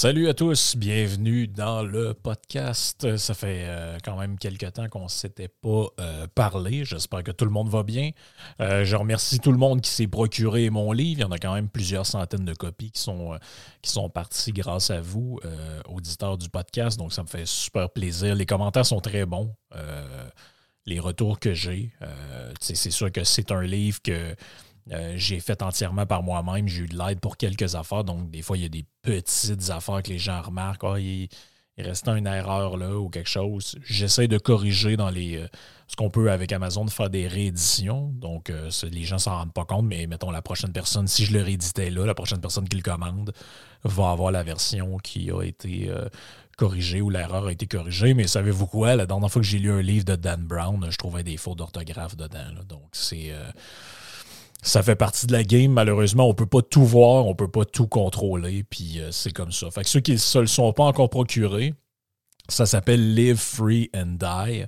Salut à tous, bienvenue dans le podcast. Ça fait euh, quand même quelques temps qu'on ne s'était pas euh, parlé. J'espère que tout le monde va bien. Euh, je remercie tout le monde qui s'est procuré mon livre. Il y en a quand même plusieurs centaines de copies qui sont, qui sont parties grâce à vous, auditeurs du podcast. Donc ça me fait super plaisir. Les commentaires sont très bons. Les retours que j'ai, c'est sûr que c'est un livre que euh, j'ai fait entièrement par moi-même. J'ai eu de l'aide pour quelques affaires. Donc, des fois, il y a des petites affaires que les gens remarquent. Ah, il, il restait une erreur là ou quelque chose. J'essaie de corriger dans les euh, ce qu'on peut avec Amazon, de faire des rééditions. Donc, euh, les gens s'en rendent pas compte, mais mettons la prochaine personne, si je le rééditais là, la prochaine personne qui le commande va avoir la version qui a été corrigée ou l'erreur a été corrigée. Mais savez-vous quoi? La dernière fois que j'ai lu un livre de Dan Brown, je trouvais des fautes d'orthographe dedans. Donc, c'est. Ça fait partie de la game. Malheureusement, on peut pas tout voir, on peut pas tout contrôler, puis euh, c'est comme ça. Fait que ceux qui se le sont pas encore procurés, ça s'appelle Live Free and Die.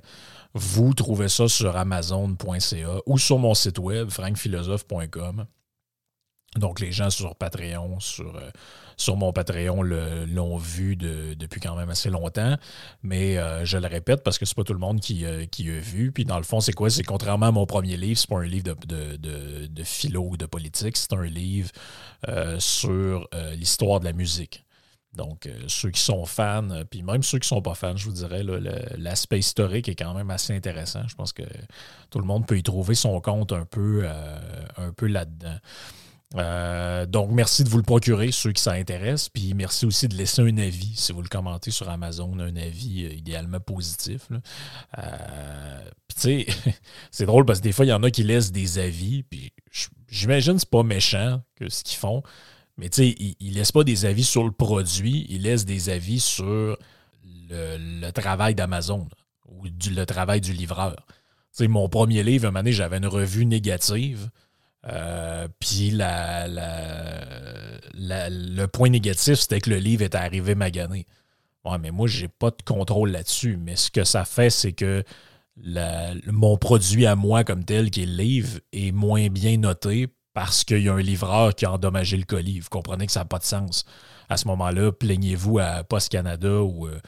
Vous trouvez ça sur amazon.ca ou sur mon site web, frankphilosophe.com. Donc, les gens sur Patreon, sur, euh, sur mon Patreon l'ont vu de- depuis quand même assez longtemps. Mais euh, je le répète parce que c'est pas tout le monde qui, euh, qui a vu. Puis dans le fond, c'est quoi? C'est contrairement à mon premier livre, c'est pas un livre de, de, de- philo ou de politique, c'est un livre sur l'histoire de la musique. Donc, ceux qui sont fans, puis même ceux qui sont pas fans, je vous dirais, l'aspect historique est quand même assez intéressant. Je pense que tout le monde peut y trouver son compte un peu, un peu là-dedans. Euh, donc, merci de vous le procurer, ceux qui s'intéressent. Puis merci aussi de laisser un avis, si vous le commentez sur Amazon, un avis euh, idéalement positif. Euh, puis tu sais, c'est drôle parce que des fois, il y en a qui laissent des avis. Puis j'imagine que c'est pas méchant que ce qu'ils font. Mais tu sais, ils, ils laissent pas des avis sur le produit, ils laissent des avis sur le, travail d'Amazon ou du- le travail du livreur. Tu sais, mon premier livre, un moment j'avais une revue négative. Euh, puis le point négatif, c'était que le livre était arrivé magané. Ouais, mais moi, j'ai pas de contrôle là-dessus. Mais ce que ça fait, c'est que mon produit à moi comme tel, qui est le livre, est moins bien noté parce qu'il y a un livreur qui a endommagé le colis. Vous comprenez que ça n'a pas de sens. À ce moment-là, plaignez-vous à Post Canada ou, euh,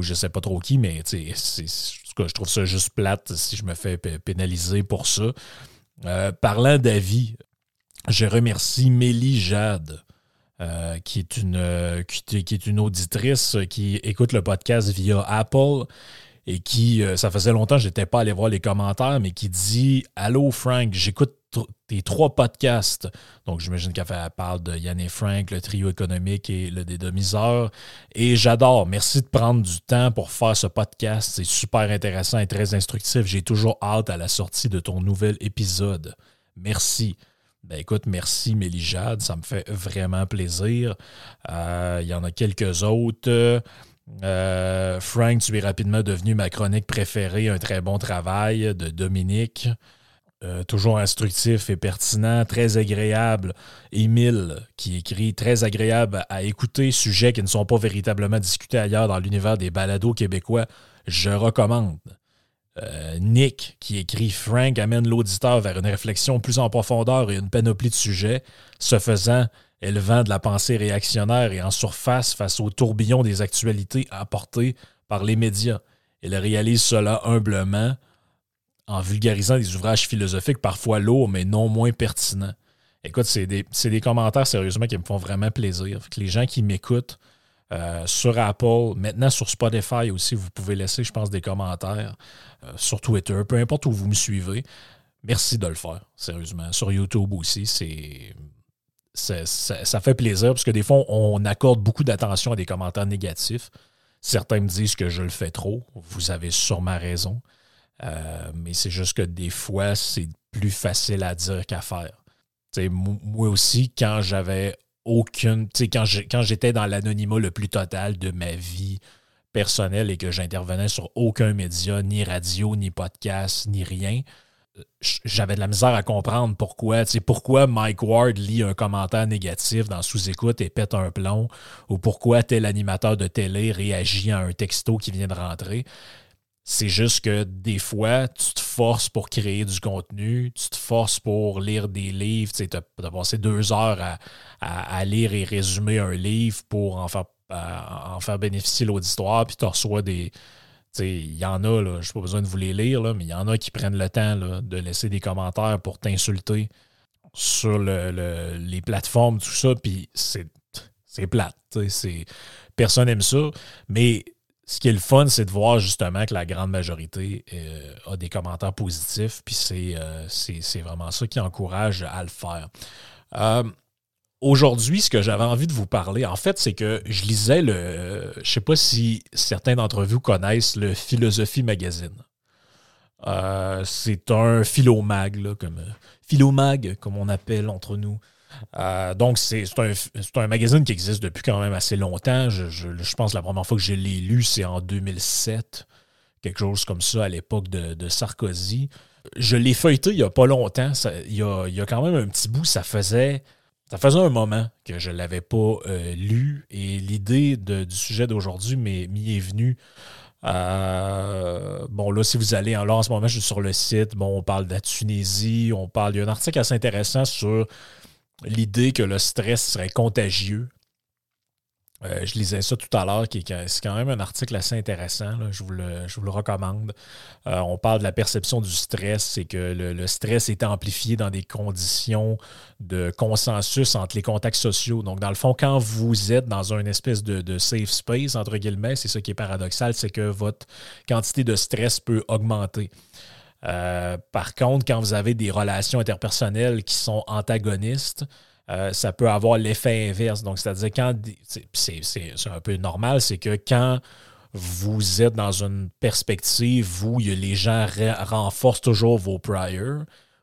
je sais pas trop qui, mais c'est- je trouve ça juste plate si je me fais pénaliser pour ça. Euh, parlant d'avis, je remercie Mélie Jade, euh, qui, est une, euh, est une auditrice qui écoute le podcast via Apple et qui, ça faisait longtemps que je n'étais pas allé voir les commentaires, mais qui dit Allô Frank, j'écoute tes trois podcasts. Donc, j'imagine qu'elle parle de Yann et Frank, le trio économique et le dédomiseur. Et j'adore. Merci de prendre du temps pour faire ce podcast. C'est super intéressant et très instructif. J'ai toujours hâte à la sortie de ton nouvel épisode. Merci. Ben écoute, merci Mélijade, ça me fait vraiment plaisir. Euh, Il y en a quelques autres. Euh, Frank, tu es rapidement devenu ma chronique préférée. Un très bon travail de Dominique. Euh, toujours instructif et pertinent, très agréable. Émile, qui écrit très agréable à écouter, sujets qui ne sont pas véritablement discutés ailleurs dans l'univers des balados québécois. Je recommande. Euh, Nick, qui écrit Frank amène l'auditeur vers une réflexion plus en profondeur et une panoplie de sujets, ce faisant, élevant de la pensée réactionnaire et en surface face au tourbillon des actualités apportées par les médias. Il réalise cela humblement en vulgarisant des ouvrages philosophiques parfois lourds, mais non moins pertinents. Écoute, c'est des, commentaires sérieusement qui me font vraiment plaisir. Que les gens qui m'écoutent euh, sur Apple, maintenant sur Spotify aussi, vous pouvez laisser, je pense, des commentaires. Euh, sur Twitter, peu importe où vous me suivez. Merci de le faire, sérieusement. Sur YouTube aussi, c'est. Ça, ça, fait plaisir parce que des fois, on accorde beaucoup d'attention à des commentaires négatifs. Certains me disent que je le fais trop. Vous avez sûrement raison. Euh, mais c'est juste que des fois, c'est plus facile à dire qu'à faire. moi aussi, quand j'avais aucune. Quand j'étais dans l'anonymat le plus total de ma vie personnelle et que j'intervenais sur aucun média, ni radio, ni podcast, ni rien, j'avais de la misère à comprendre pourquoi. Pourquoi Mike Ward lit un commentaire négatif dans sous-écoute et pète un plomb, ou pourquoi tel animateur de télé réagit à un texto qui vient de rentrer. C'est juste que des fois, tu te forces pour créer du contenu, tu te forces pour lire des livres. Tu as, passé deux heures à, lire et résumer un livre pour en faire, en faire bénéficier l'auditoire, puis tu reçois des. Il y en a, je n'ai pas besoin de vous les lire, là, mais il y en a qui prennent le temps de laisser des commentaires pour t'insulter sur les plateformes, tout ça, puis c'est plate. Personne n'aime ça, mais ce qui est le fun, c'est de voir justement que la grande majorité euh, a des commentaires positifs, puis euh, c'est, vraiment ça qui encourage à le faire. Euh, aujourd'hui, ce que j'avais envie de vous parler, en fait, c'est que je lisais le. je ne sais pas si certains d'entre vous connaissent le Philosophie Magazine. c'est un philomag, là, comme philomag, comme on appelle entre nous. Euh, donc, c'est un, magazine qui existe depuis quand même assez longtemps. Je, pense que la première fois que je l'ai lu, c'est en 2007, quelque chose comme ça, à l'époque de, Sarkozy. Je l'ai feuilleté il n'y a pas longtemps. il, y a, quand même un petit bout, ça faisait, ça faisait un moment que je ne l'avais pas euh, lu. Et l'idée du sujet d'aujourd'hui m'y est venue. Euh, bon, là, si vous allez en, là, en ce moment, je suis sur le site. Bon, on parle de la Tunisie, on parle. Il y a un article assez intéressant sur l'idée que le stress serait contagieux. Euh, je lisais ça tout à l'heure, c'est quand même un article assez intéressant, je, vous le, recommande. Euh, on parle de la perception du stress, c'est que le, stress est amplifié dans des conditions de consensus entre les contacts sociaux. Donc, dans le fond, quand vous êtes dans une espèce de, de safe space, entre guillemets, c'est ça qui est paradoxal, c'est que votre quantité de stress peut augmenter. Euh, par contre, quand vous avez des relations interpersonnelles qui sont antagonistes, euh, ça peut avoir l'effet inverse. Donc, c'est-à-dire quand c'est un peu normal, c'est que quand vous êtes dans une perspective où les gens renforcent toujours vos priors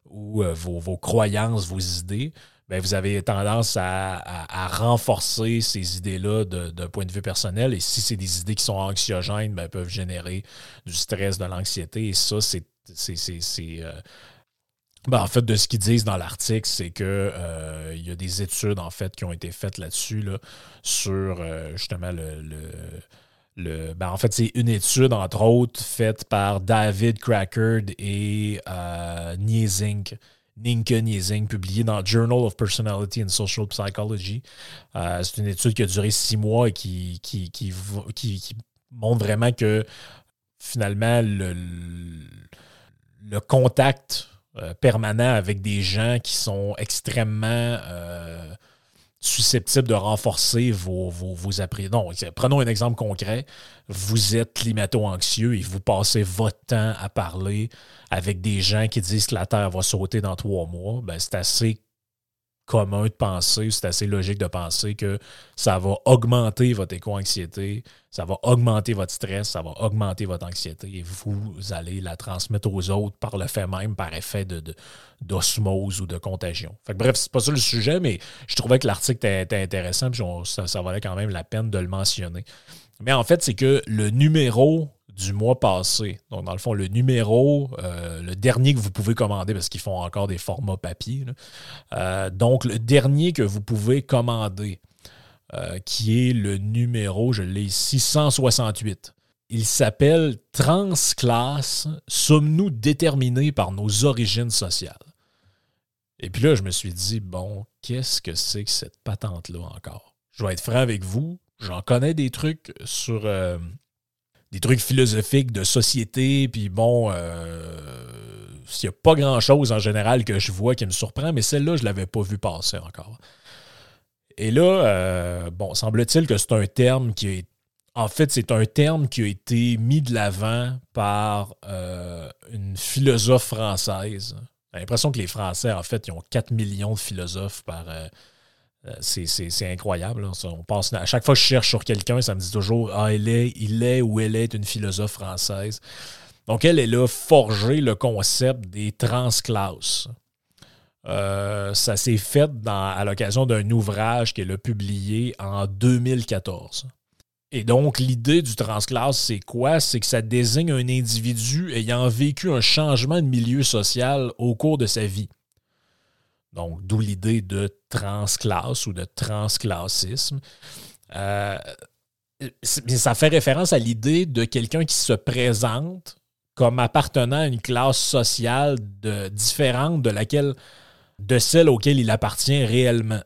ou euh, vos, croyances, vos idées, ben, vous avez tendance à, renforcer ces idées-là d'un point de vue personnel. Et si c'est des idées qui sont anxiogènes, elles peuvent générer du stress, de l'anxiété. Et ça, c'est. Euh, ben, en fait, de ce qu'ils disent dans l'article, c'est qu'il euh, y a des études en fait qui ont été faites là-dessus là, sur euh, justement le, le, ben, en fait, c'est une étude, entre autres, faite par David Crackard et Niezink, Ninke Niezink, publiée dans Journal of Personality and Social Psychology. c'est une étude qui a duré six mois et qui, qui, qui, qui montre vraiment que finalement, le, le contact euh, permanent avec des gens qui sont extrêmement euh, susceptibles de renforcer vos, vos, vos Non, prenons un exemple concret. Vous êtes climato-anxieux et vous passez votre temps à parler avec des gens qui disent que la Terre va sauter dans trois mois. Ben, c'est assez commun de penser, c'est assez logique de penser que ça va augmenter votre éco-anxiété, ça va augmenter votre stress, ça va augmenter votre anxiété et vous allez la transmettre aux autres par le fait même, par effet de, d'osmose ou de contagion. Bref, c'est pas ça le sujet, mais je trouvais que l'article était, intéressant, puis ça valait quand même la peine de le mentionner. Mais en fait, c'est que le numéro du mois passé. Donc, dans le fond, le numéro, euh, le dernier que vous pouvez commander, parce qu'ils font encore des formats papier. Euh, donc, le dernier que vous pouvez commander, euh, qui est le numéro, je l'ai ici, 168. Il s'appelle Transclasse, sommes-nous déterminés par nos origines sociales? Et puis là, je me suis dit, bon, qu'est-ce que c'est que cette patente-là encore? Je vais être franc avec vous, j'en connais des trucs sur des trucs philosophiques de société, puis bon, euh, n'y a pas grand-chose en général que je vois qui me surprend, mais celle-là, je ne l'avais pas vu passer encore. Et là, euh, bon, semble-t-il que c'est un terme qui est. En fait, c'est un terme qui a été mis de l'avant par euh, une philosophe française. J'ai l'impression que les Français, en fait, ils ont 4 millions de philosophes par. Euh, c'est incroyable. On passe, à chaque fois que je cherche sur quelqu'un, ça me dit toujours Ah, il est, il est ou elle est une philosophe française. Donc, elle, elle a forgé le concept des transclasses. Euh, ça s'est fait à l'occasion d'un ouvrage qu'elle a publié en 2014. Et donc, l'idée du transclasse, c'est quoi? C'est que ça désigne un individu ayant vécu un changement de milieu social au cours de sa vie. Donc, d'où l'idée de transclasse ou de transclassisme. Euh, ça fait référence à l'idée de quelqu'un qui se présente comme appartenant à une classe sociale différente de de celle auquel il appartient réellement.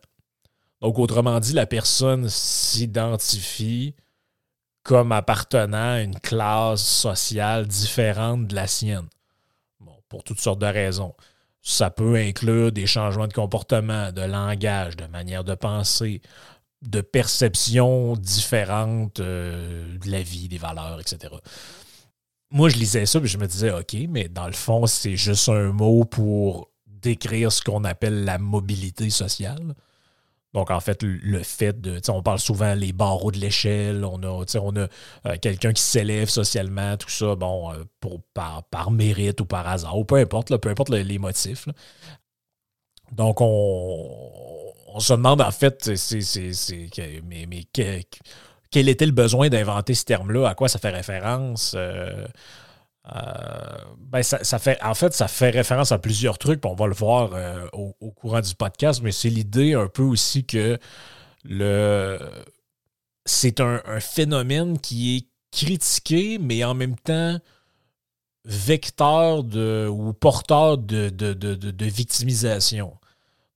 Donc, autrement dit, la personne s'identifie comme appartenant à une classe sociale différente de la sienne. Pour toutes sortes de raisons. Ça peut inclure des changements de comportement, de langage, de manière de penser, de perceptions différentes euh, de la vie, des valeurs, etc. Moi, je lisais ça et je me disais, OK, mais dans le fond, c'est juste un mot pour décrire ce qu'on appelle la mobilité sociale. Donc, en fait, le fait de. On parle souvent les barreaux de l'échelle, on a, on a euh, quelqu'un qui s'élève socialement, tout ça, bon, euh, pour, par, par, mérite ou par hasard, ou peu importe, peu importe les motifs. Donc, on, se demande, en fait, c'est, mais, quel était le besoin d'inventer ce terme-là? À quoi ça fait référence? Euh, euh, ben ça, fait, en fait, ça fait référence à plusieurs trucs, on va le voir euh, au, courant du podcast, mais c'est l'idée un peu aussi que le c'est un, phénomène qui est critiqué, mais en même temps vecteur de, ou porteur de, de, victimisation.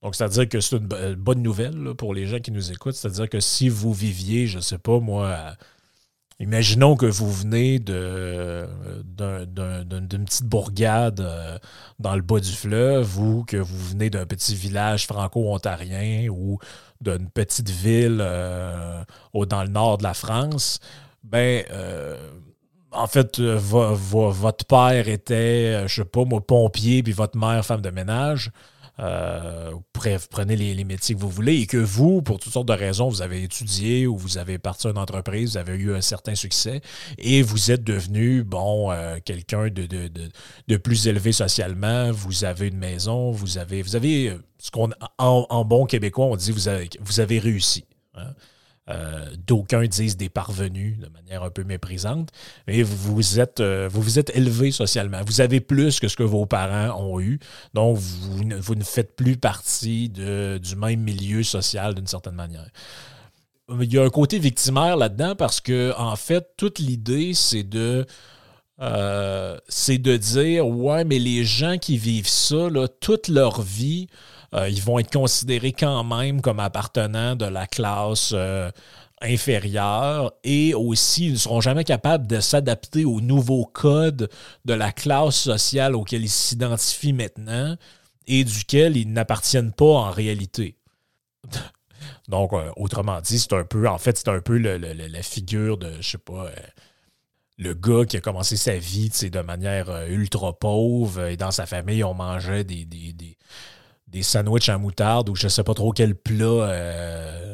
Donc, c'est-à-dire que c'est une bonne nouvelle pour les gens qui nous écoutent. C'est-à-dire que si vous viviez, je ne sais pas, moi, Imaginons que vous venez d'une petite bourgade euh, dans le bas du fleuve ou que vous venez d'un petit village franco-ontarien ou d'une petite ville euh, dans le nord de la France. Ben, euh, en fait, votre père était, je sais pas, moi, pompier, puis votre mère, femme de ménage. Euh, prenez les, métiers que vous voulez et que vous, pour toutes sortes de raisons, vous avez étudié ou vous avez parti une entreprise, vous avez eu un certain succès et vous êtes devenu, bon, euh, quelqu'un de, de, plus élevé socialement, vous avez une maison, vous avez, vous avez euh, ce qu'on, en, bon québécois, on dit, vous avez, vous avez réussi. Hein. Euh, d'aucuns disent des parvenus de manière un peu méprisante, mais vous vous êtes, euh, vous êtes élevé socialement. Vous avez plus que ce que vos parents ont eu, donc vous, ne faites plus partie du même milieu social d'une certaine manière. Il y a un côté victimaire là-dedans parce que, en fait, toute l'idée, c'est de. Euh, c'est de dire ouais mais les gens qui vivent ça toute leur vie euh, ils vont être considérés quand même comme appartenant de la classe euh, inférieure et aussi ils ne seront jamais capables de s'adapter aux nouveaux codes de la classe sociale auquel ils s'identifient maintenant et duquel ils n'appartiennent pas en réalité. Donc, euh, autrement dit, c'est un peu, en fait, c'est un peu la figure de, je sais pas, le gars qui a commencé sa vie de manière ultra pauvre et dans sa famille, on mangeait des sandwichs à moutarde ou je sais pas trop quel plat euh,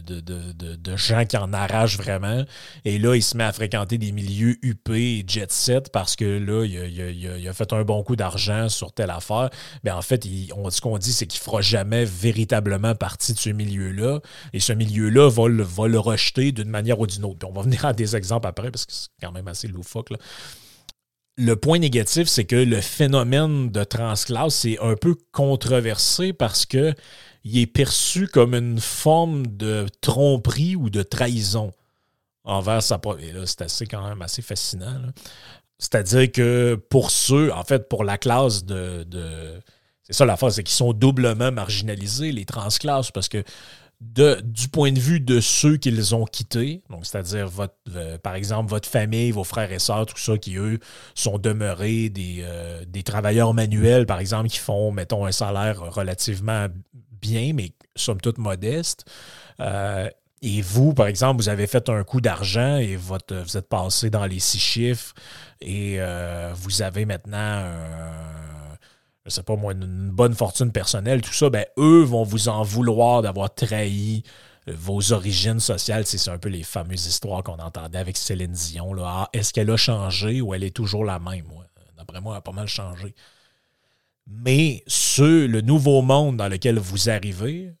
de, gens qui en arrachent vraiment. Et là, il se met à fréquenter des milieux UP et jet set parce que là, il a, fait un bon coup d'argent sur telle affaire. Mais en fait, on, ce qu'on dit, c'est qu'il ne fera jamais véritablement partie de ce milieu-là. Et ce milieu-là va, va, le rejeter d'une manière ou d'une autre. Puis on va venir à des exemples après parce que c'est quand même assez loufoque. Là le point négatif, c'est que le phénomène de transclasse est un peu controversé parce que il est perçu comme une forme de tromperie ou de trahison envers sa Et là, c'est assez quand même assez fascinant. C'est-à-dire que pour ceux, en fait, pour la classe de. c'est ça la phase, c'est qu'ils sont doublement marginalisés, les transclasses, parce que de, du point de vue de ceux qu'ils ont quittés, donc c'est-à-dire votre, euh, par exemple votre famille, vos frères et sœurs, tout ça, qui eux sont demeurés des, euh, des travailleurs manuels, par exemple, qui font, mettons, un salaire relativement bien, mais somme toute modeste. Euh, et vous, par exemple, vous avez fait un coup d'argent et votre, vous êtes passé dans les six chiffres et vous avez maintenant je sais pas moi, une bonne fortune personnelle, tout ça, ben eux vont vous en vouloir d'avoir trahi euh, vos origines sociales. C'est un peu les fameuses histoires qu'on entendait avec Céline Dion. Ah, est-ce qu'elle a changé ou elle est toujours la même? D'après moi, elle a pas mal changé. Mais ce, le nouveau monde dans lequel vous arrivez,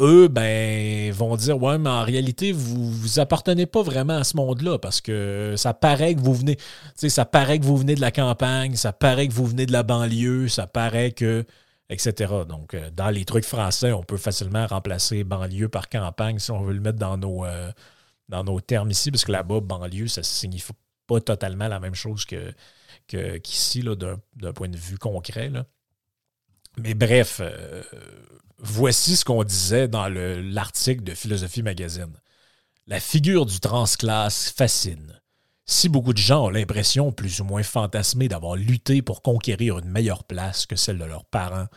eux, ben, vont dire Ouais, mais en réalité, vous vous appartenez pas vraiment à ce monde-là parce que ça paraît que vous venez, ça paraît que vous venez de la campagne, ça paraît que vous venez de la banlieue, ça paraît que. etc. Donc, euh, dans les trucs français, on peut facilement remplacer banlieue par campagne si on veut le mettre dans nos, euh, termes ici, parce que là-bas, banlieue, ça signifie pas totalement la même chose que, qu'ici, d'un, point de vue concret. Mais bref, euh, Voici ce qu'on disait dans l'article de Philosophie Magazine. La figure du transclasse fascine. Si beaucoup de gens ont l'impression, plus ou moins fantasmée, d'avoir lutté pour conquérir une meilleure place que celle de leurs parents,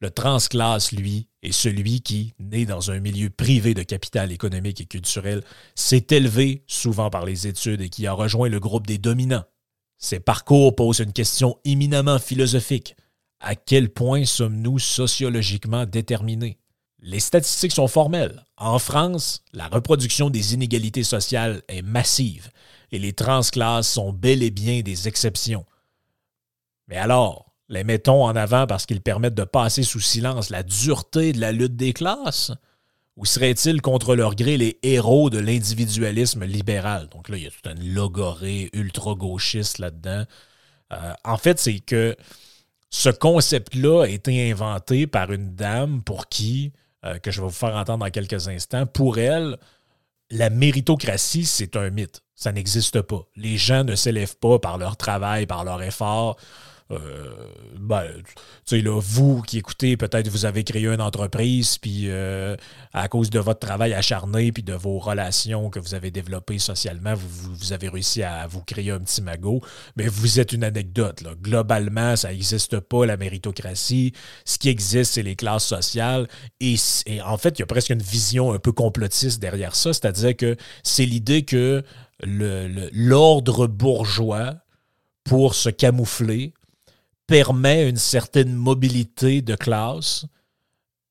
le transclasse, lui, est celui qui, né dans un milieu privé de capital économique et culturel, s'est élevé, souvent par les études, et qui a rejoint le groupe des dominants. Ses parcours posent une question éminemment philosophique à quel point sommes-nous sociologiquement déterminés? Les statistiques sont formelles. En France, la reproduction des inégalités sociales est massive et les transclasses sont bel et bien des exceptions. Mais alors, les mettons en avant parce qu'ils permettent de passer sous silence la dureté de la lutte des classes? Ou seraient-ils contre leur gré les héros de l'individualisme libéral? Donc là, il y a tout un logoré ultra-gauchiste là-dedans. Euh, en fait, c'est que ce concept-là a été inventé par une dame pour qui, euh, que je vais vous faire entendre dans quelques instants, pour elle, la méritocratie, c'est un mythe. Ça n'existe pas. Les gens ne s'élèvent pas par leur travail, par leur effort. Euh, ben, là, vous qui écoutez, peut-être vous avez créé une entreprise, puis euh, à cause de votre travail acharné, puis de vos relations que vous avez développées socialement, vous, avez réussi à vous créer un petit magot, mais vous êtes une anecdote. Là. Globalement, ça n'existe pas, la méritocratie. Ce qui existe, c'est les classes sociales. Et, et en fait, il y a presque une vision un peu complotiste derrière ça, c'est-à-dire que c'est l'idée que l'ordre bourgeois, pour se camoufler, permet une certaine mobilité de classe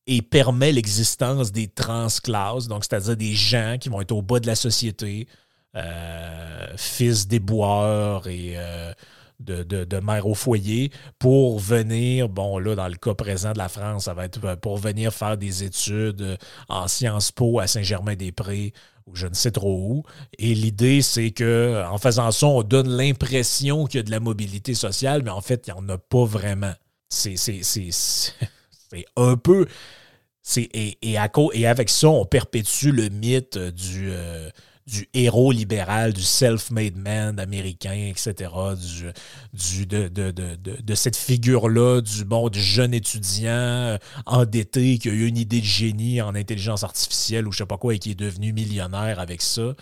et permet l'existence des transclasses, donc c'est-à-dire des gens qui vont être au bas de la société, euh, fils des boeurs et euh, de, de, au foyer, pour venir, bon là, dans le cas présent de la France, ça va être pour venir faire des études en Sciences Po à Saint-Germain-des-Prés je ne sais trop où. Et l'idée, c'est que en faisant ça, on donne l'impression qu'il y a de la mobilité sociale, mais en fait, il n'y en a pas vraiment. C'est un peu. Et, et, et avec ça, on perpétue le mythe du, euh, du héros libéral, du self-made man américain, etc., du, de, de, cette figure-là, du, bon, du jeune étudiant euh, endetté qui a eu une idée de génie en intelligence artificielle ou je sais pas quoi et qui est devenu millionnaire avec ça.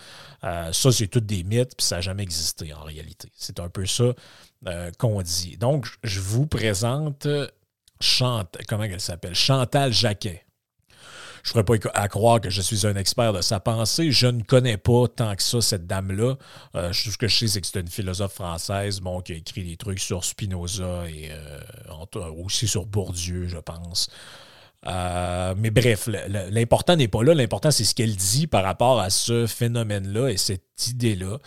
Euh, ça, c'est toutes des mythes, puis ça n'a jamais existé en réalité. C'est un peu ça euh, qu'on dit. Donc, je vous présente Chant comment elle s'appelle? Chantal Jacquet je ne ferais pas à croire que je suis un expert de sa pensée. Je ne connais pas tant que ça cette dame-là. Euh, tout ce que je sais, c'est que c'est une philosophe française bon, qui a écrit des trucs sur Spinoza et euh, aussi sur Bourdieu, je pense. Euh, mais bref, l'important n'est pas là. L'important, c'est ce qu'elle dit par rapport à ce phénomène-là et cette idée-là.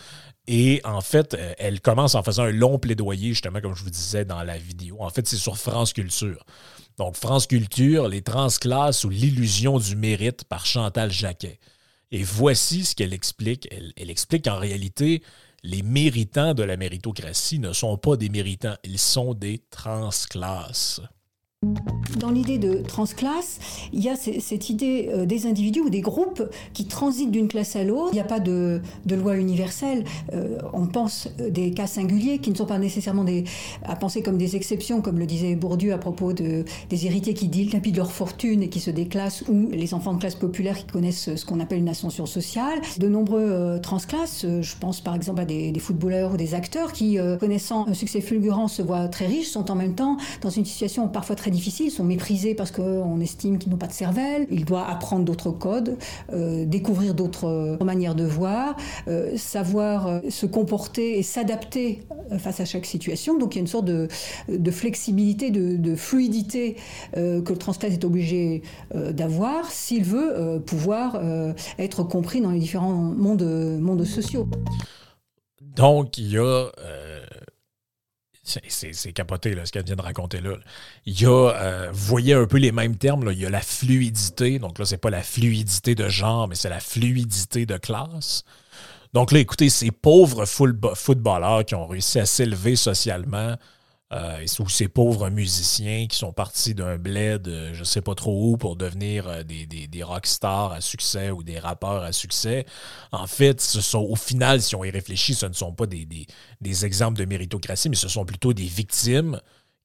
Et en fait, elle commence en faisant un long plaidoyer, justement, comme je vous disais dans la vidéo. En fait, c'est sur France Culture. Donc, France Culture, les transclasses ou l'illusion du mérite par Chantal Jacquet. Et voici ce qu'elle explique. Elle, explique qu'en réalité, les méritants de la méritocratie ne sont pas des méritants, ils sont des transclasses. Dans l'idée de transclasse, il y a cette idée euh, des individus ou des groupes qui transitent d'une classe à l'autre. Il n'y a pas de, loi universelle. Euh, on pense euh, des cas singuliers qui ne sont pas nécessairement à penser comme des exceptions, comme le disait Bourdieu à propos de, des héritiers qui dilapident leur fortune et qui se déclassent, ou les enfants de classe populaire qui connaissent ce qu'on appelle une ascension sociale. De nombreux transclasses, je pense par exemple à des, des footballeurs ou des acteurs qui, connaissant un succès fulgurant, se voient très riches, sont en même temps dans une situation parfois très difficile, sont méprisés parce qu'on estime qu'ils n'ont pas de cervelle. Ils doivent apprendre d'autres codes, euh, découvrir d'autres euh, manières de voir, euh, savoir se comporter et s'adapter face à chaque situation. Donc il y a une sorte de, flexibilité, de, fluidité que le transclasse est obligé d'avoir s'il veut pouvoir être compris dans les différents mondes, mondes sociaux. Donc, il y a c'est capoté ce qu'elle vient de raconter là. Il y a, euh, vous voyez un peu les mêmes termes, il y a la fluidité, donc là, c'est pas la fluidité de genre, mais c'est la fluidité de classe. Donc là, écoutez, ces pauvres footballeurs qui ont réussi à s'élever socialement, euh, ou ces pauvres musiciens qui sont partis d'un bled, je ne sais pas trop où, pour devenir euh, des, des, des rockstars à succès ou des rappeurs à succès. En fait, ce sont, au final, si on y réfléchit, ce ne sont pas des, des exemples de méritocratie, mais ce sont plutôt des victimes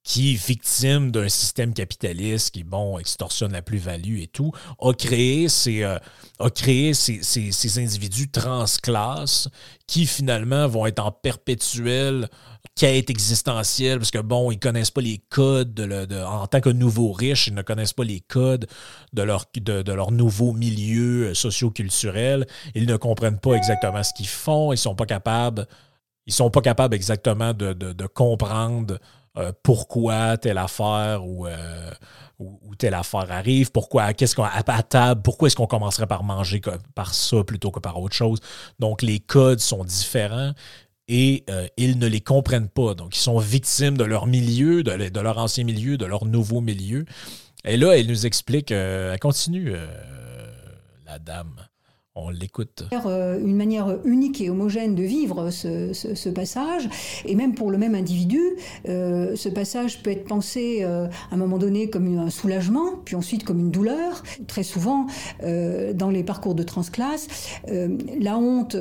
qui, victime d'un système capitaliste qui, bon, extorsionne la plus-value et tout, a créé ces, euh, a créé ces, ces, ces individus transclasses qui, finalement, vont être en perpétuel quête existentielle, parce que bon, ils connaissent pas les codes de, en tant que nouveaux riches, ils ne connaissent pas les codes de leur, nouveau milieu socio-culturel. Ils ne comprennent pas exactement ce qu'ils font, ils sont pas capables, ils sont pas capables exactement de, comprendre euh, pourquoi telle affaire euh, ou, ou, telle affaire arrive, pourquoi, qu'est-ce qu'on à, à table, pourquoi est-ce qu'on commencerait par manger par ça plutôt que par autre chose. Donc les codes sont différents et euh, ils ne les comprennent pas. Donc, ils sont victimes de leur milieu, de, leur ancien milieu, de leur nouveau milieu. Et là, elle nous explique, euh, elle continue, euh, la dame. On l'écoute. Une manière unique et homogène de vivre ce, passage, et même pour le même individu, ce passage peut être pensé à un moment donné comme un soulagement, puis ensuite comme une douleur. Très souvent, dans les parcours de transclasse, la honte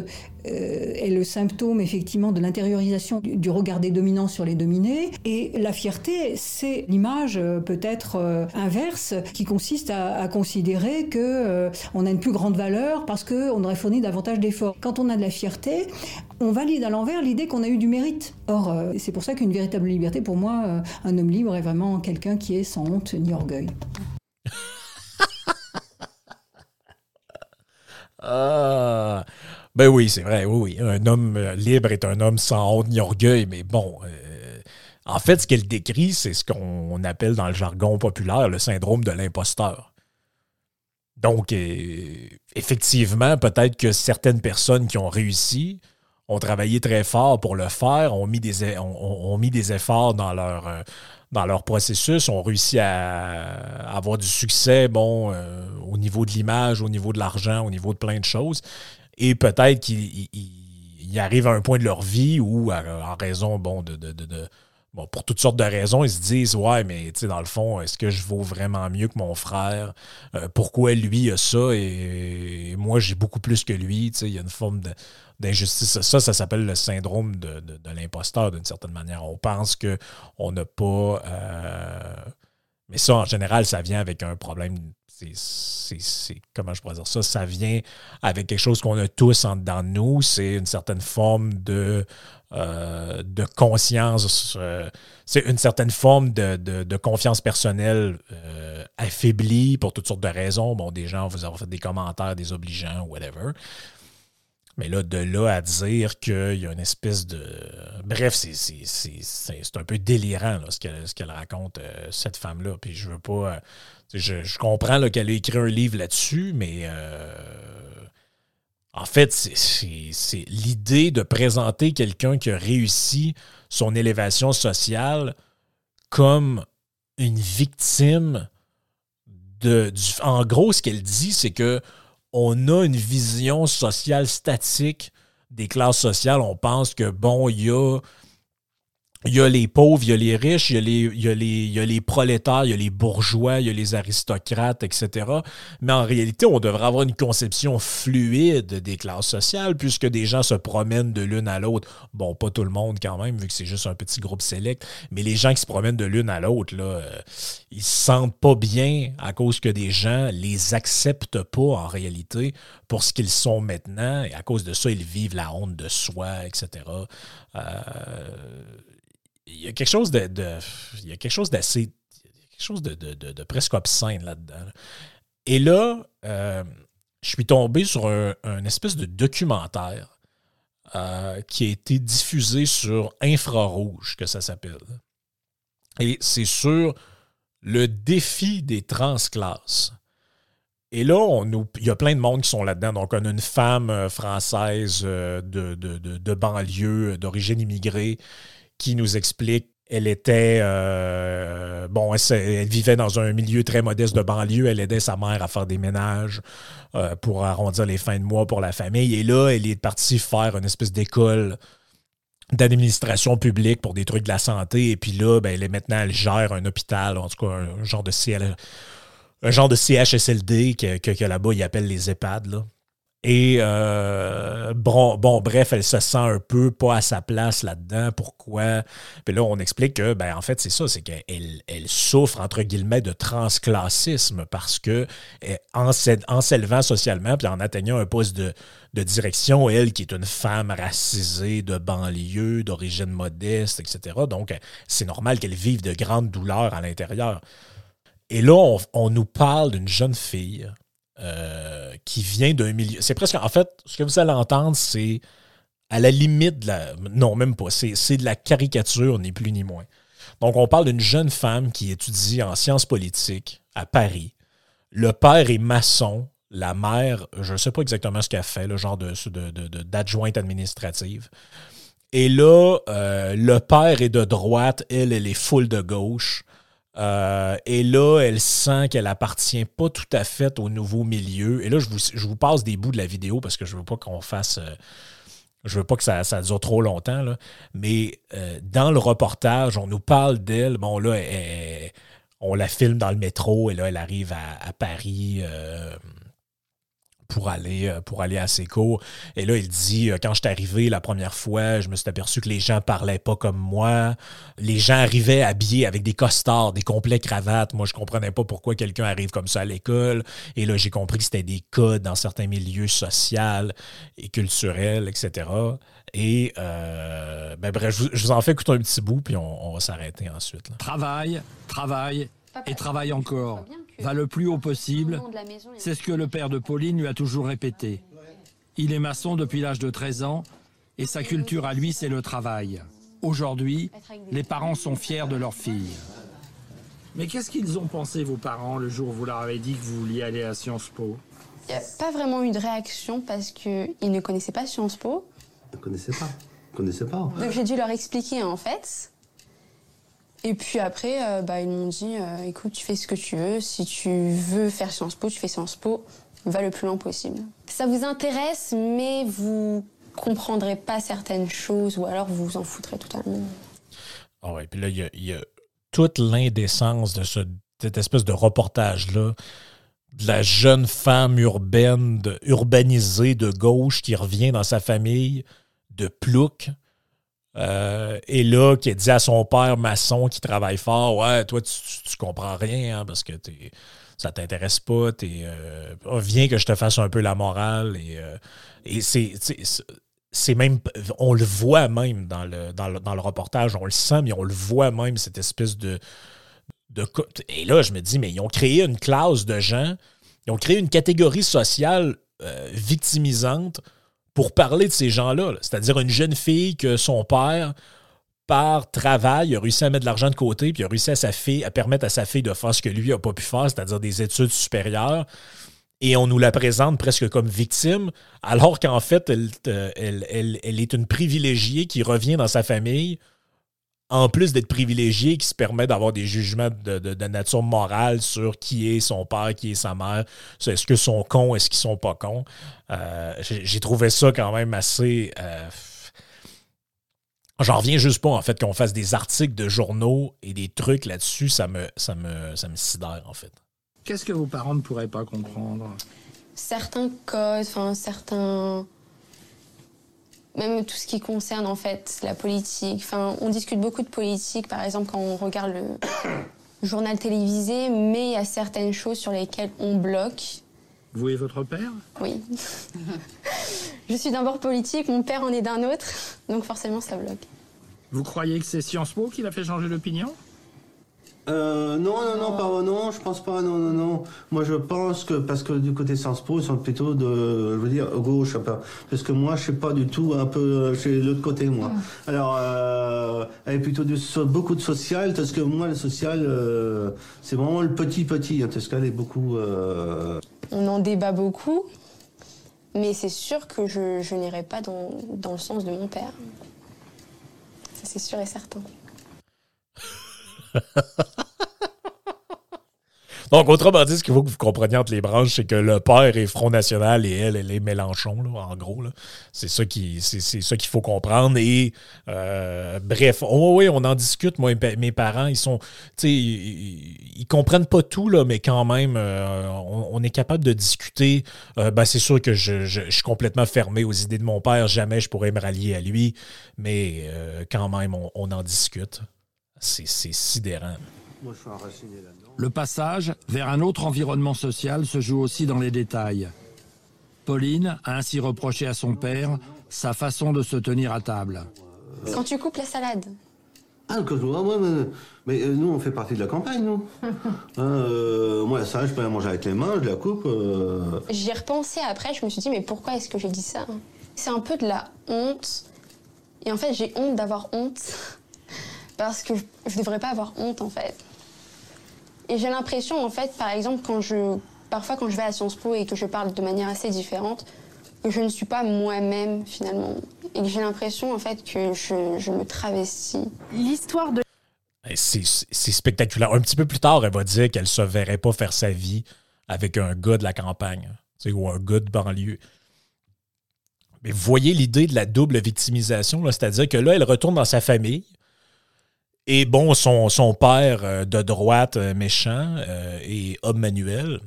est le symptôme effectivement de l'intériorisation du, regard des dominants sur les dominés. Et la fierté, c'est l'image euh, peut-être euh, inverse qui consiste à, considérer que on a une plus grande valeur parce qu'on aurait fourni davantage d'efforts. Quand on a de la fierté, on valide à l'envers l'idée qu'on a eu du mérite. Or, c'est pour ça qu'une véritable liberté, pour moi, un homme libre est vraiment quelqu'un qui est sans honte ni orgueil. ah ben oui, c'est vrai, oui, oui. Un homme euh, libre est un homme sans honte ni orgueil, mais bon. Euh, en fait, ce qu'elle décrit, c'est ce qu'on appelle dans le jargon populaire le syndrome de l'imposteur. Donc, euh, effectivement, peut-être que certaines personnes qui ont réussi ont travaillé très fort pour le faire, ont mis des, ont, mis des efforts dans leur, dans leur processus, ont réussi à, avoir du succès, bon, au niveau de l'image, au niveau de l'argent, au niveau de plein de choses. Et peut-être qu'ils arrivent à un point de leur vie où, en raison, bon, de, bon, pour toutes sortes de raisons, ils se disent Ouais, mais tu sais, dans le fond, est-ce que je vaux vraiment mieux que mon frère? Euh, Pourquoi lui a ça? Et, moi j'ai beaucoup plus que lui Tu sais, il y a une forme d'injustice. Ça, ça s'appelle le syndrome de, l'imposteur d'une certaine manière. On pense qu'on n'a pas. Euh, mais ça, en général, ça vient avec un problème c'est comment je pourrais dire ça, ça vient avec quelque chose qu'on a tous en dedans de nous, c'est une certaine forme de, euh, conscience, euh, c'est une certaine forme de, confiance personnelle euh, affaiblie pour toutes sortes de raisons. Bon, des gens vous avoir fait des commentaires désobligeants whatever. Mais là, de là à dire qu'il y a une espèce de. Bref, c'est un peu délirant ce qu'elle raconte, cette femme-là. Puis je veux pas. Je, comprends qu'elle a écrit un livre là-dessus, mais euh, en fait, c'est l'idée de présenter quelqu'un qui a réussi son élévation sociale comme une victime de. en gros, ce qu'elle dit, c'est que on a une vision sociale statique des classes sociales. On pense que, bon, il y a il y a les pauvres, il y a les riches, il y a les, il y a les, il y a les prolétaires, il y a les bourgeois, il y a les aristocrates, etc. Mais en réalité, on devrait avoir une conception fluide des classes sociales puisque des gens se promènent de l'une à l'autre. Bon, pas tout le monde quand même, vu que c'est juste un petit groupe sélect, mais les gens qui se promènent de l'une à l'autre, là, euh, ils se sentent pas bien à cause que des gens les acceptent pas en réalité pour ce qu'ils sont maintenant et à cause de ça, ils vivent la honte de soi, etc. Euh, il y a quelque chose de, il y a quelque chose d'assez quelque chose de, presque obscène là-dedans. Et là, euh, je suis tombé sur un, espèce de documentaire euh, qui a été diffusé sur Infrarouge, que ça s'appelle. Et c'est sur le défi des transclasses. Et là, on il y a plein de monde qui sont là-dedans. Donc, on a une femme euh, française de, de banlieue, d'origine immigrée, qui nous explique elle était euh, bon, elle, vivait dans un milieu très modeste de banlieue. Elle aidait sa mère à faire des ménages euh, pour arrondir les fins de mois pour la famille. Et là, elle est partie faire une espèce d'école d'administration publique pour des trucs de la santé. Et puis là, ben, elle est maintenant, elle gère un hôpital, en tout cas un, genre de CL, un genre de CHSLD que, là-bas, ils appellent les EHPAD. Et euh, bon, bref, elle se sent un peu pas à sa place là-dedans. Pourquoi? Puis là, on explique que, ben, en fait, c'est ça, c'est qu'elle elle souffre, entre guillemets, de transclassisme parce que eh, en, s'élevant socialement puis en atteignant un poste de, de direction, elle, qui est une femme racisée de banlieue, d'origine modeste, etc., donc c'est normal qu'elle vive de grandes douleurs à l'intérieur. Et là, on, on nous parle d'une jeune fille euh, qui vient d'un milieu. C'est presque. En fait, ce que vous allez entendre, c'est à la limite de la. Non, même pas. C'est de la caricature, ni plus ni moins. Donc, on parle d'une jeune femme qui étudie en sciences politiques à Paris. Le père est maçon. La mère, je ne sais pas exactement ce qu'elle fait, le genre d'adjointe de, de, administrative. Et là, euh, le père est de droite, elle, elle est full de gauche. Euh, et là, elle sent qu'elle appartient pas tout à fait au nouveau milieu. Et là, je vous, je vous passe des bouts de la vidéo parce que je veux pas qu'on fasse. Euh, je veux pas que ça, ça dure trop longtemps. Là. Mais euh, dans le reportage, on nous parle d'elle. Bon, là, on la filme dans le métro et là, elle arrive à, à Paris pour aller, euh, pour aller à ses cours. Et là, il dit, euh, quand je suis arrivé la première fois, je me suis aperçu que les gens parlaient pas comme moi. Les gens arrivaient habillés avec des costards, des complets cravates. Moi, je comprenais pas pourquoi quelqu'un arrive comme ça à l'école. Et là, j'ai compris que c'était des codes dans certains milieux sociaux et culturels, etc. Et euh, ben bref, je vous, en fais écouter un petit bout, puis on, va s'arrêter ensuite. Travail, travail et travail encore va le plus haut possible. C'est ce que le père de Pauline lui a toujours répété. Il est maçon depuis l'âge de 13 ans et sa culture à lui, c'est le travail. Aujourd'hui, les parents sont fiers de leur fille. Mais qu'est-ce qu'ils ont pensé, vos parents, le jour où vous leur avez dit que vous vouliez aller à Sciences Po? Il n'y a pas vraiment eu de réaction parce qu'ils ne connaissaient pas Sciences Po. Ils ne connaissaient pas. Ils connaissaient pas. Donc j'ai dû leur expliquer en fait. Et puis après, euh, bah, ils m'ont dit euh, écoute, tu fais ce que tu veux. Si tu veux faire Sciences Po, tu fais Sciences Po. Va le plus loin possible. Ça vous intéresse, mais vous comprendrez pas certaines choses ou alors vous vous en foutrez totalement. Ah ouais, puis là, il y, a, toute l'indécence de ce, cette espèce de reportage-là de la jeune femme urbaine, urbanisée de gauche qui revient dans sa famille de plouc euh, et là, qui a dit à son père maçon qui travaille fort Ouais, toi, tu, comprends rien hein, parce que t'es, ça t'intéresse pas. Euh, viens que je te fasse un peu la morale. Et, euh, et c'est, c'est même. On le voit même dans le, dans le, dans, le, reportage, on le sent, mais on le voit même, cette espèce de, de. Et là, je me dis Mais ils ont créé une classe de gens, ils ont créé une catégorie sociale victimisante pour parler de ces gens-là. C'est-à-dire une jeune fille que son père, par travail, a réussi à mettre de l'argent de côté, puis a réussi à, sa fille, à permettre à sa fille de faire ce que lui n'a pas pu faire, c'est-à-dire des études supérieures. Et on nous la présente presque comme victime, alors qu'en fait, elle, euh, est une privilégiée qui revient dans sa famille en plus d'être privilégié, qui se permet d'avoir des jugements de, nature morale sur qui est son père, qui est sa mère, est-ce qu'ils sont cons, est-ce qu'ils sont pas cons? Euh, j'ai trouvé ça quand même assez... Euh, J'en reviens juste pas, en fait, qu'on fasse des articles de journaux et des trucs là-dessus, ça me, ça, me, ça me sidère, en fait. Qu'est-ce que vos parents ne pourraient pas comprendre? Certains codes, enfin, certains. Même tout ce qui concerne, en fait, la politique. Enfin, on discute beaucoup de politique, par exemple, quand on regarde le journal télévisé, mais il y a certaines choses sur lesquelles on bloque. Vous et votre père? Oui. Je suis d'un bord politique, mon père en est d'un autre, donc forcément ça bloque. Vous croyez que c'est Sciences Po qui l'a fait changer d'opinion? Euh, non, non, non, pas, non, je pense pas, non, non, non. Moi, je pense que, parce que du côté Sciences Po, ils sont plutôt de, je veux dire, gauche. Parce que moi, je suis pas du tout un peu chez l'autre côté, moi. Alors, euh, elle est plutôt du, beaucoup de social, parce que moi, le social, euh, c'est vraiment le petit petit, hein, parce qu'elle est beaucoup, euh, On en débat beaucoup, mais c'est sûr que je, je n'irai pas dans, dans le sens de mon père. Ça, c'est sûr et certain. Donc, autrement dit, ce qu'il faut que vous compreniez entre les branches, c'est que le père est Front National et elle, elle est Mélenchon, en gros. C'est ça qu'il faut comprendre. Et euh, bref, oh, oui, on en discute. Moi, mes- parents, ils sont, ils, ils comprennent pas tout mais quand même, euh, on, est capable de discuter. Euh, ben, c'est sûr que je, suis complètement fermé aux idées de mon père. Jamais je pourrais me rallier à lui, mais quand même, on en discute. C'est, c'est sidérant. moi, je suis enraciné là-dedans. Le passage vers un autre environnement social se joue aussi dans les détails. Pauline a ainsi reproché à son père sa façon de se tenir à table. Quand tu coupes la salade, Ah, que ah, ouais, mais, mais, euh, nous, on fait partie de la campagne, nous. Hein, euh, moi, ça, je peux la manger avec les mains, je la coupe. euh, j'y ai repensé après, je me suis dit, mais pourquoi est-ce que j'ai dit ça C'est un peu de la honte. Et en fait, j'ai honte d'avoir honte. Parce que je ne devrais pas avoir honte, en fait. Et j'ai l'impression, en fait, par exemple, quand je, parfois quand je vais à Sciences Po et que je parle de manière assez différente, que je ne suis pas moi-même, finalement. Et que j'ai l'impression, en fait, que je, je me travestis. L'histoire de C'est c'est spectaculaire. Un petit peu plus tard, elle va dire qu'elle se verrait pas faire sa vie avec un gars de la campagne tu sais, ou un gars de banlieue. Mais vous voyez l'idée de la double victimisation, là, c'est-à-dire que là, elle retourne dans sa famille. Et bon, son, père euh, de droite euh, méchant euh, et homme manuel,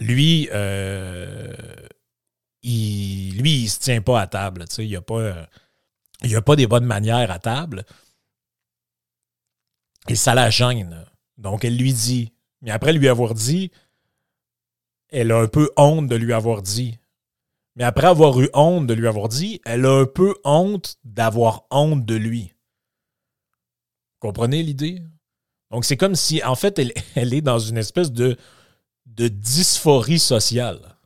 lui, il, lui, se tient pas à table. Il n'y a, pas, il a pas des bonnes manières à table. Et ça la gêne. Donc, elle lui dit. Mais après lui avoir dit, elle a un peu honte de lui avoir dit. Mais après avoir eu honte de lui avoir dit, elle a un peu honte d'avoir honte de lui. Comprenez l'idée? Donc, c'est comme si, en fait, elle, est dans une espèce de, dysphorie sociale.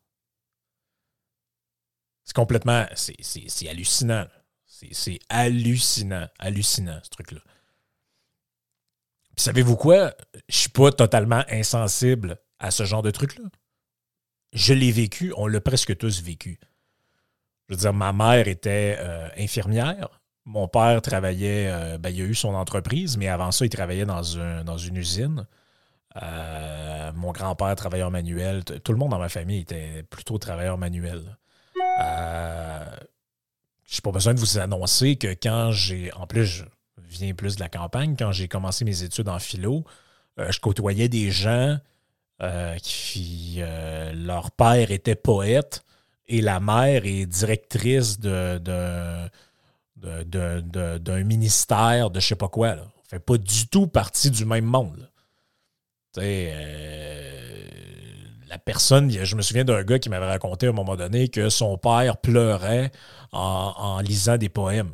C'est complètement. C'est hallucinant. C'est c'est hallucinant. Hallucinant, ce truc-là. Puis savez-vous quoi? Je suis pas totalement insensible à ce genre de truc-là. Je l'ai vécu, on l'a presque tous vécu. Je veux dire, ma mère était euh, infirmière. Mon père travaillait, euh, ben, a eu son entreprise, mais avant ça, il travaillait dans, un- dans une usine. Euh, mon grand-père travailleur manuel. Tout le monde dans ma famille était plutôt travailleur manuel. Euh, je n'ai pas besoin de vous annoncer que quand j'ai. En plus, je viens plus de la campagne. Quand j'ai commencé mes études en philo, euh, je côtoyais des gens qui. leur père était poète et la mère est directrice de. de- de- de- d'un ministère de je sais pas quoi. Là. On fait pas du tout partie du même monde. Tu sais, euh, la personne, je me souviens d'un gars qui m'avait raconté à un moment donné que son père pleurait en, lisant des poèmes.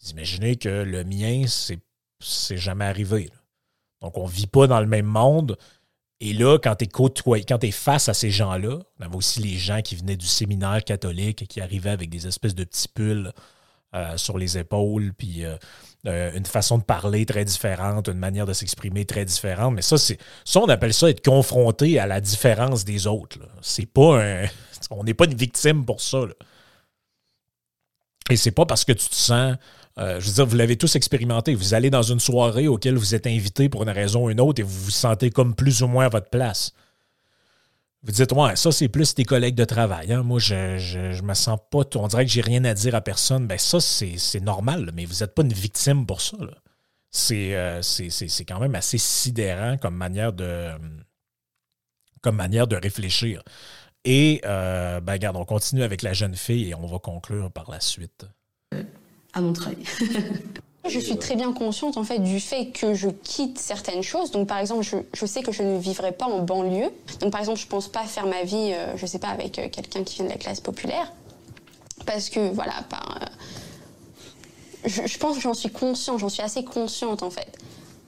Vous imaginez que le mien, c'est, jamais arrivé. Donc, on vit pas dans le même monde. Et là, quand tu es, face à ces gens-là, on avait aussi les gens qui venaient du séminaire catholique et qui arrivaient avec des espèces de petits pulls euh, sur les épaules, puis euh, euh, une façon de parler très différente, une manière de s'exprimer très différente. Mais ça, c'est ça, on appelle ça être confronté à la différence des autres. C'est pas un. On n'est pas une victime pour ça. là. Et c'est pas parce que tu te sens. je veux dire, vous l'avez tous expérimenté. Vous allez dans une soirée auquel vous êtes invité pour une raison ou une autre et vous vous sentez comme plus ou moins à votre place. Vous dites, ouais, ça, c'est plus tes collègues de travail. Hein. Moi, je, je, me sens pas. On dirait que j'ai rien à dire à personne. Ben, ça, c'est normal, mais vous n'êtes pas une victime pour ça. Euh, c'est quand même assez sidérant comme manière de, comme manière de réfléchir. Et, euh, ben, regarde, on continue avec la jeune fille et on va conclure par la suite. À mon travail. Je suis très bien consciente en fait du fait que je quitte certaines choses. Donc par exemple, je, sais que je ne vivrai pas en banlieue. Donc par exemple, je pense pas faire ma vie, euh, je sais pas, avec euh, quelqu'un qui vient de la classe populaire, parce que voilà, par, euh, je, pense que j'en suis consciente, j'en suis assez consciente en fait.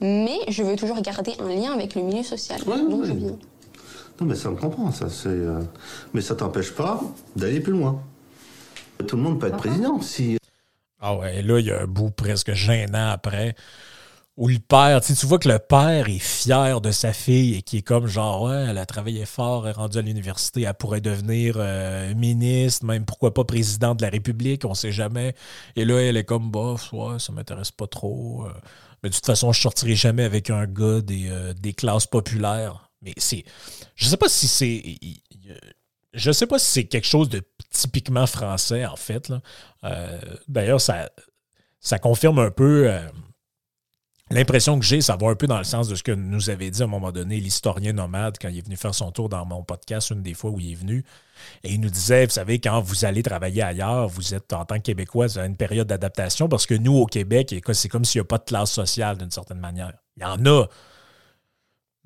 Mais je veux toujours garder un lien avec le milieu social. donc je Non mais ça me comprend, ça c'est. Mais ça t'empêche pas d'aller plus loin. Tout le monde peut être président si. Ah ouais, là, il y a un bout presque gênant après. Où le père, tu, vois que le père est fier de sa fille et qui est comme genre, ouais, elle a travaillé fort, elle est rendue à l'université, elle pourrait devenir euh, ministre, même pourquoi pas président de la République, on sait jamais. Et là, elle est comme, bof, ouais, ça m'intéresse pas trop. Euh. mais de toute façon, je sortirai jamais avec un gars des, euh, des classes populaires. Mais c'est. Je sais pas si c'est. Je sais pas si c'est quelque chose de typiquement français, en fait. Euh, d'ailleurs, ça, ça confirme un peu euh, l'impression que j'ai, ça va un peu dans le sens de ce que nous avait dit à un moment donné l'historien nomade quand il est venu faire son tour dans mon podcast une des fois où il est venu. Et il nous disait, vous savez, quand vous allez travailler ailleurs, vous êtes en tant que Québécois, à une période d'adaptation parce que nous, au Québec, c'est comme s'il n'y a pas de classe sociale d'une certaine manière. Il y en a,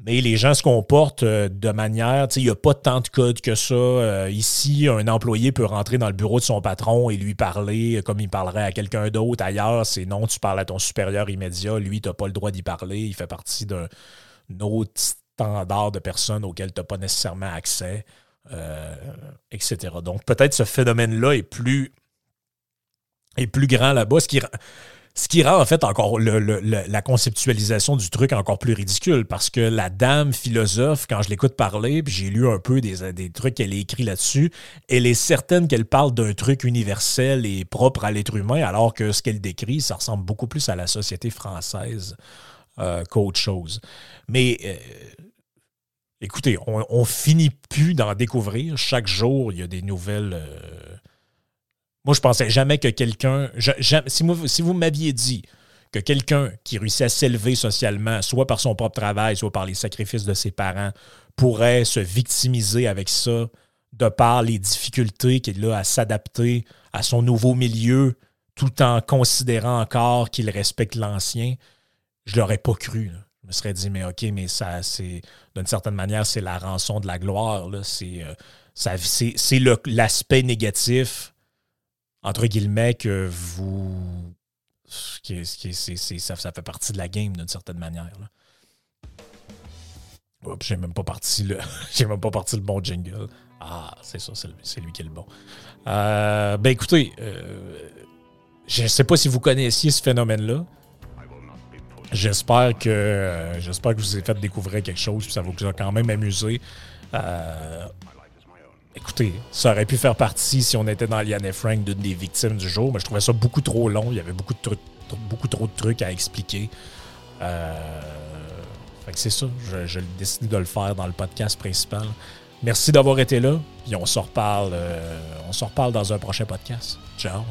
mais les gens se comportent euh, de manière, il n'y a pas tant de code que ça. Euh, ici, un employé peut rentrer dans le bureau de son patron et lui parler comme il parlerait à quelqu'un d'autre. Ailleurs, c'est non, tu parles à ton supérieur immédiat. Lui, tu n'as pas le droit d'y parler. Il fait partie d'un autre standard de personnes auxquelles tu n'as pas nécessairement accès, euh, etc. Donc, peut-être ce phénomène-là est plus, est plus grand là-bas. Ce qui ce qui rend en fait encore la conceptualisation du truc encore plus ridicule parce que la dame philosophe, quand je l'écoute parler, puis j'ai lu un peu des, trucs qu'elle a écrit là-dessus, elle est certaine qu'elle parle d'un truc universel et propre à l'être humain, alors que ce qu'elle décrit, ça ressemble beaucoup plus à la société française euh, qu'autre chose. Mais euh, écoutez, on, finit plus d'en découvrir. Chaque jour, il y a des nouvelles. Euh, moi, je pensais jamais que quelqu'un. Si, vous m'aviez dit que quelqu'un qui réussit à s'élever socialement, soit par son propre travail, soit par les sacrifices de ses parents, pourrait se victimiser avec ça de par les difficultés qu'il a à s'adapter à son nouveau milieu, tout en considérant encore qu'il respecte l'ancien, je l'aurais pas cru. Je me serais dit, mais OK, mais ça, c'est d'une certaine manière, c'est la rançon de la gloire. C'est euh, l'aspect négatif entre guillemets, que vous. Qui, ça, fait partie de la game d'une certaine manière. j'ai même pas parti le. j'ai même pas parti le bon jingle. Ah, c'est ça, c'est lui qui est le bon. Euh, ben écoutez, euh, je ne sais pas si vous connaissiez ce phénomène-là. J'espère que euh, j'espère que vous ai fait découvrir quelque chose, puis ça vous a quand même amusé. Écoutez, ça aurait pu faire partie, si on était dans Liane et Frank, d'une des victimes du jour, mais je trouvais ça beaucoup trop long. Il y avait beaucoup, de beaucoup trop de trucs à expliquer. Euh, fait que c'est ça. Je, je décide de le faire dans le podcast principal. Merci d'avoir été là. Puis on se reparle, euh, on se reparle dans un prochain podcast. Ciao.